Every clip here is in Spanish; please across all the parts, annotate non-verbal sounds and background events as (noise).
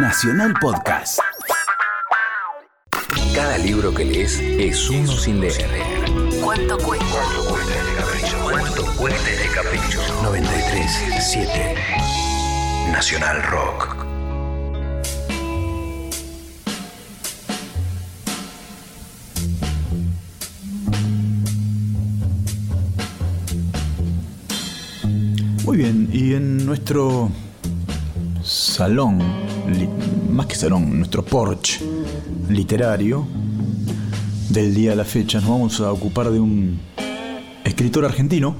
Nacional Podcast. Cada libro que lees es uno sin leer. ¿Cuánto cuesta? ¿Cuánto cuesta este capricho? ¿Cuánto cuesta este capricho? 93.7 Nacional Rock. Muy bien, y en nuestro salón, más que salón, nuestro porche literario del día a la fecha, nos vamos a ocupar de un escritor argentino,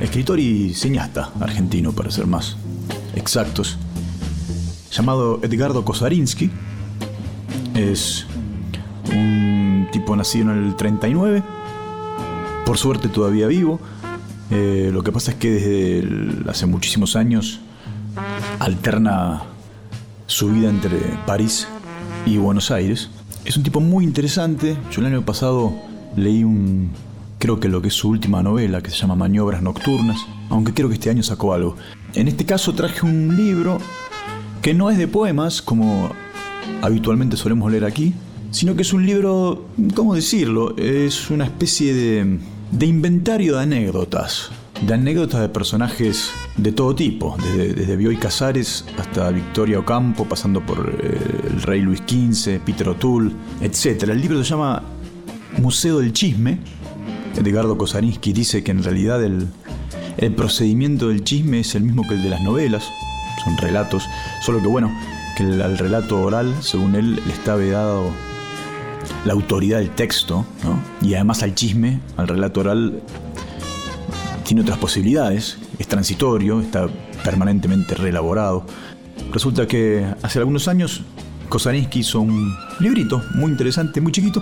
escritor y cineasta argentino para ser más exactos, llamado Edgardo Kosarinsky. Es un tipo nacido en el 39, por suerte todavía vivo. Eh, lo que pasa es que desde hace muchísimos años alterna su vida entre París y Buenos Aires. Es un tipo muy interesante. Yo el año pasado leí un, creo que lo que es su última novela, que se llama Maniobras Nocturnas, aunque creo que este año sacó algo. En este caso traje un libro que no es de poemas, como habitualmente solemos leer aquí, sino que es un libro, ¿cómo decirlo? Es una especie de, de inventario de anécdotas, de anécdotas de personajes de todo tipo, desde, desde Bioy Casares hasta Victoria Ocampo, pasando por eh, el rey Luis XV, Peter O'Toole, etc. El libro se llama Museo del Chisme. Edgardo Kosarinsky dice que en realidad el, el procedimiento del chisme es el mismo que el de las novelas, son relatos, solo que bueno, que al relato oral, según él, le está vedado la autoridad del texto, ¿no? Y además al chisme, al relato oral, tiene otras posibilidades, es transitorio, está permanentemente reelaborado. Resulta que hace algunos años Kosarinsky hizo un librito muy interesante, muy chiquito,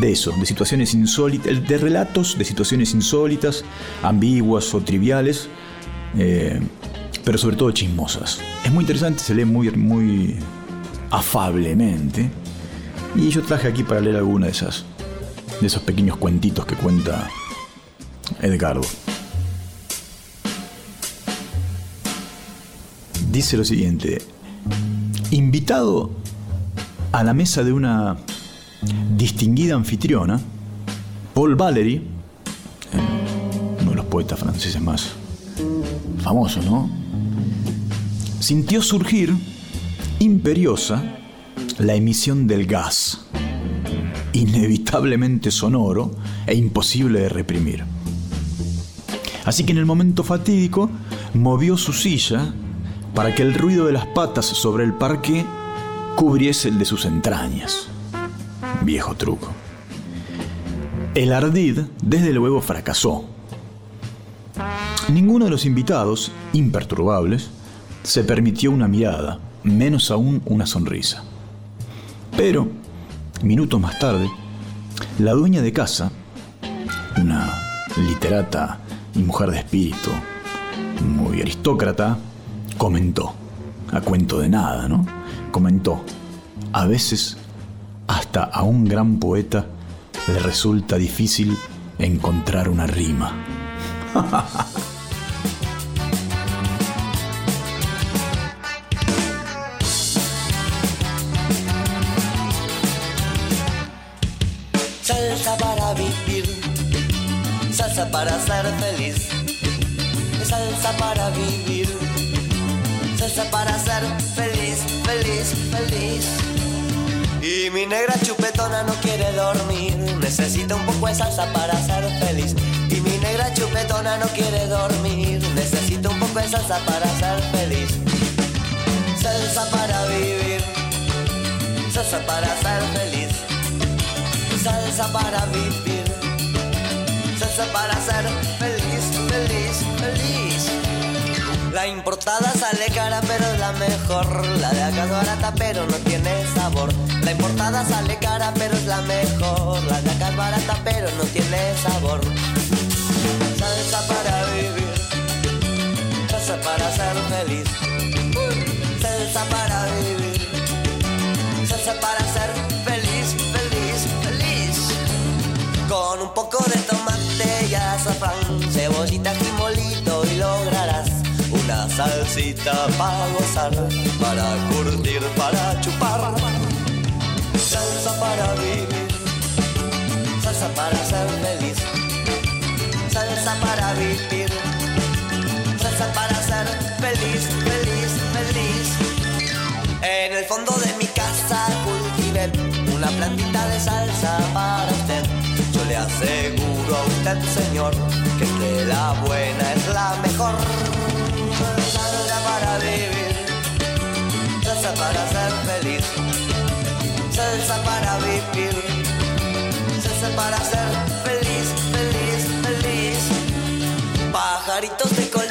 de eso, de situaciones insólitas, de relatos de situaciones insólitas, ambiguas o triviales, eh, pero sobre todo chismosas. Es muy interesante, se lee muy, muy afablemente. Y yo traje aquí para leer alguna de esas, de esos pequeños cuentitos que cuenta Edgardo. Dice lo siguiente: Invitado a la mesa de una distinguida anfitriona, Paul Valéry, eh, uno de los poetas franceses más famosos, ¿no? Sintió surgir imperiosa la emisión del gas, inevitablemente sonoro e imposible de reprimir. Así que en el momento fatídico movió su silla para que el ruido de las patas sobre el parque cubriese el de sus entrañas. Viejo truco. El ardid, desde luego, fracasó. Ninguno de los invitados, imperturbables, se permitió una mirada, menos aún una sonrisa. Pero, minutos más tarde, la dueña de casa, una literata y mujer de espíritu muy aristócrata, comentó, a cuento de nada, ¿no? Comentó, a veces hasta a un gran poeta le resulta difícil encontrar una rima. (laughs) salsa para ser feliz, salsa para vivir, salsa para ser feliz, feliz, feliz. Y mi negra chupetona no quiere dormir, necesita un poco de salsa para ser feliz. Y mi negra chupetona no quiere dormir, necesita un poco de salsa para ser feliz. Salsa para vivir, salsa para ser feliz. Salsa para vivir, salsa para ser feliz, feliz, feliz. La importada sale cara pero es la mejor, la de acá es barata pero no tiene sabor. La importada sale cara pero es la mejor, la de acá es barata pero no tiene sabor. Salsa para vivir, salsa para ser feliz, salsa para vivir, salsa para ser feliz, feliz, feliz. Con un poco de tomate y azafrán, cebollita y molito y lograrás un una salsita para gozar, para curtir, para chupar. Salsa para vivir, salsa para ser feliz, salsa para vivir, salsa para ser feliz, feliz, feliz. En el fondo de mi casa cultivé una plantita de salsa para usted. Le aseguro a usted, señor, que de la buena es la mejor. Salsa para vivir, salsa para ser feliz, salsa para vivir, salsa para ser feliz, feliz, feliz. Pajaritos de colores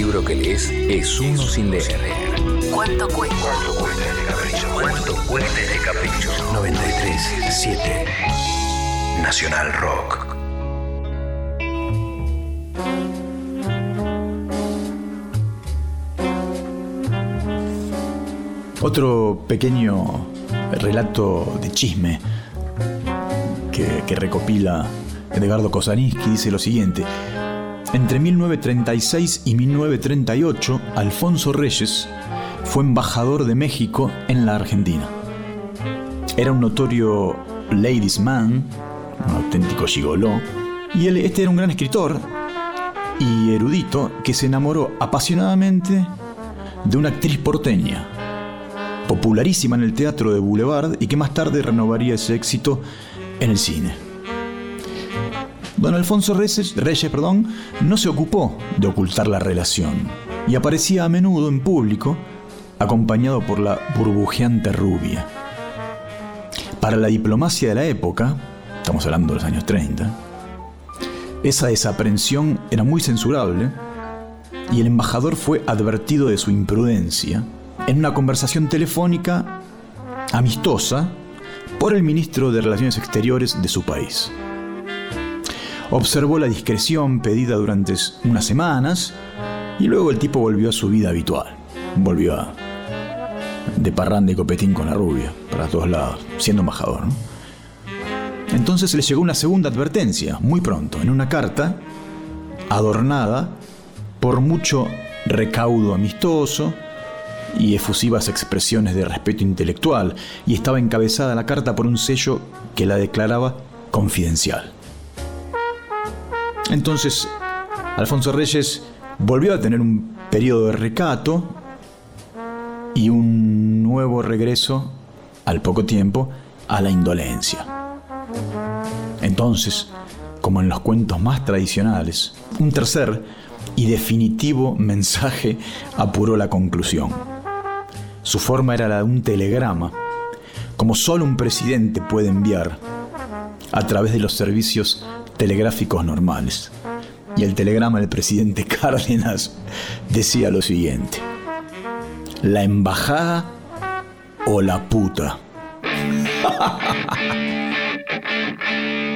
libro que lees es uno sin leer. ¿Cuánto cuesta? ¿Cuánto cuesta este capricho? ¿Cuánto cuesta este capricho? 93.7 Nacional Rock. Otro pequeño relato de chisme que, que recopila Edgardo Kosaninski dice lo siguiente. Entre 1936 y 1938, Alfonso Reyes fue embajador de México en la Argentina. Era un notorio ladies man, un auténtico gigoló, y él, este era un gran escritor y erudito que se enamoró apasionadamente de una actriz porteña, popularísima en el teatro de Boulevard y que más tarde renovaría ese éxito en el cine. Don Alfonso Reyes, Reyes perdón, no se ocupó de ocultar la relación y aparecía a menudo en público acompañado por la burbujeante rubia. Para la diplomacia de la época, estamos hablando de los años 30, esa desaprensión era muy censurable y el embajador fue advertido de su imprudencia en una conversación telefónica amistosa por el ministro de Relaciones Exteriores de su país. Observó la discreción pedida durante unas semanas y luego el tipo volvió a su vida habitual. Volvió a de parranda y copetín con la rubia, para todos lados, siendo embajador. Entonces le llegó una segunda advertencia, muy pronto, en una carta adornada por mucho recaudo amistoso y efusivas expresiones de respeto intelectual, y estaba encabezada la carta por un sello que la declaraba confidencial. Entonces, Alfonso Reyes volvió a tener un periodo de recato y un nuevo regreso, al poco tiempo, a la indolencia. Entonces, como en los cuentos más tradicionales, un tercer y definitivo mensaje apuró la conclusión. Su forma era la de un telegrama, como solo un presidente puede enviar a través de los servicios telegráficos normales. Y el telegrama del presidente (laughs) Cárdenas decía lo siguiente. La embajada o la puta. (laughs)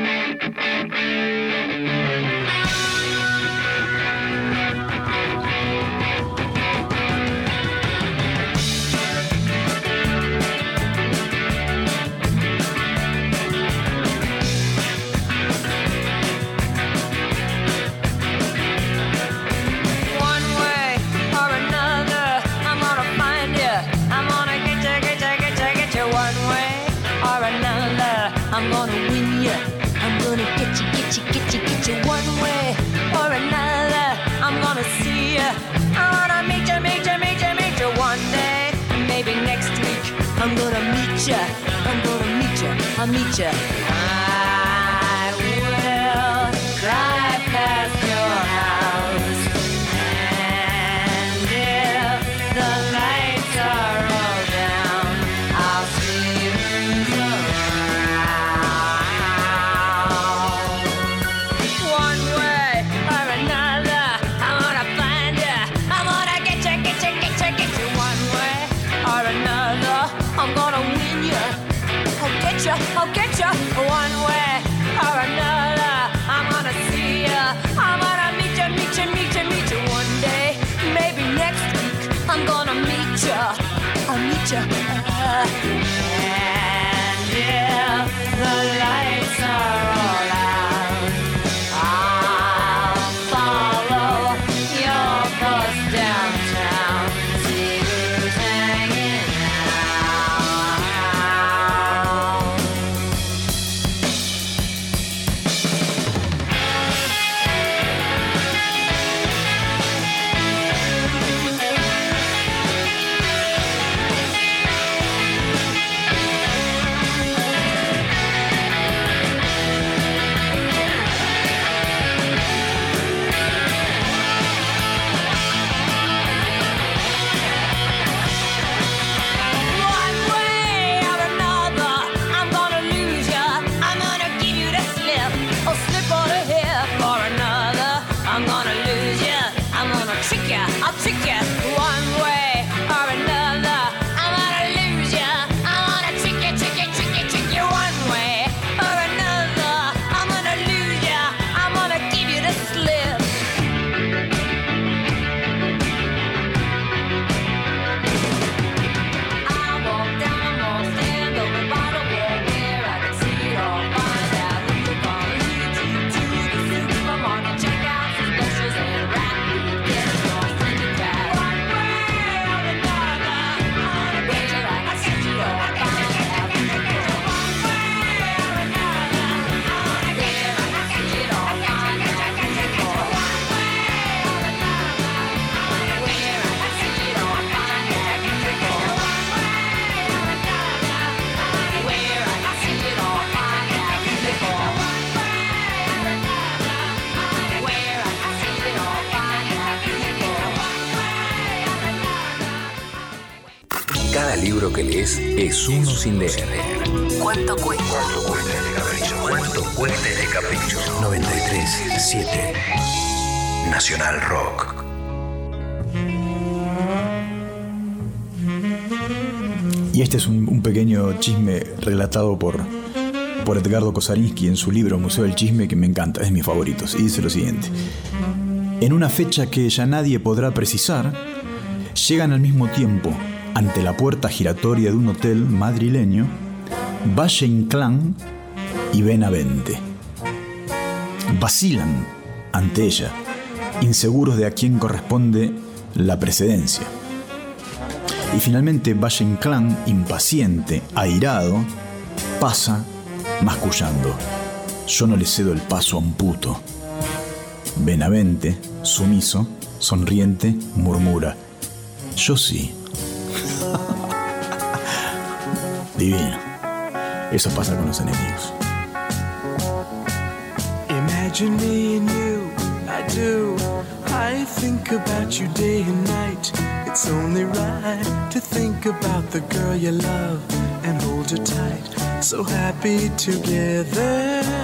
You. Libro que lees es uno sin leer. ¿Cuánto cuesta? ¿Cuánto cuesta este capricho? ¿Cuánto cuesta este capricho? 93.7 Nacional Rock. Y este es un, un pequeño chisme relatado por, por Edgardo Kosarinsky en su libro Museo del Chisme, que me encanta, es de mis favoritos. Y dice lo siguiente. En una fecha que ya nadie podrá precisar, llegan al mismo tiempo, ante la puerta giratoria de un hotel madrileño, Valle Inclán y Benavente. Vacilan ante ella, inseguros de a quién corresponde la precedencia. Y finalmente Valle Inclán, impaciente, airado, pasa mascullando. Yo no le cedo el paso a un puto. Benavente, sumiso, sonriente, murmura. Yo sí. Divino. Eso pasa con los enemigos. Imagine me and you, I do. I think about you day and night. It's only right to think about the girl you love and hold her tight. So happy together.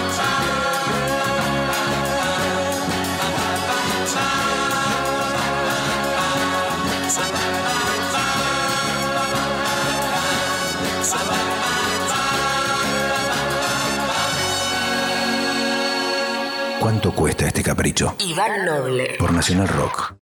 ¿Cuánto cuesta este capricho? Iván Noble. Por Nacional Rock.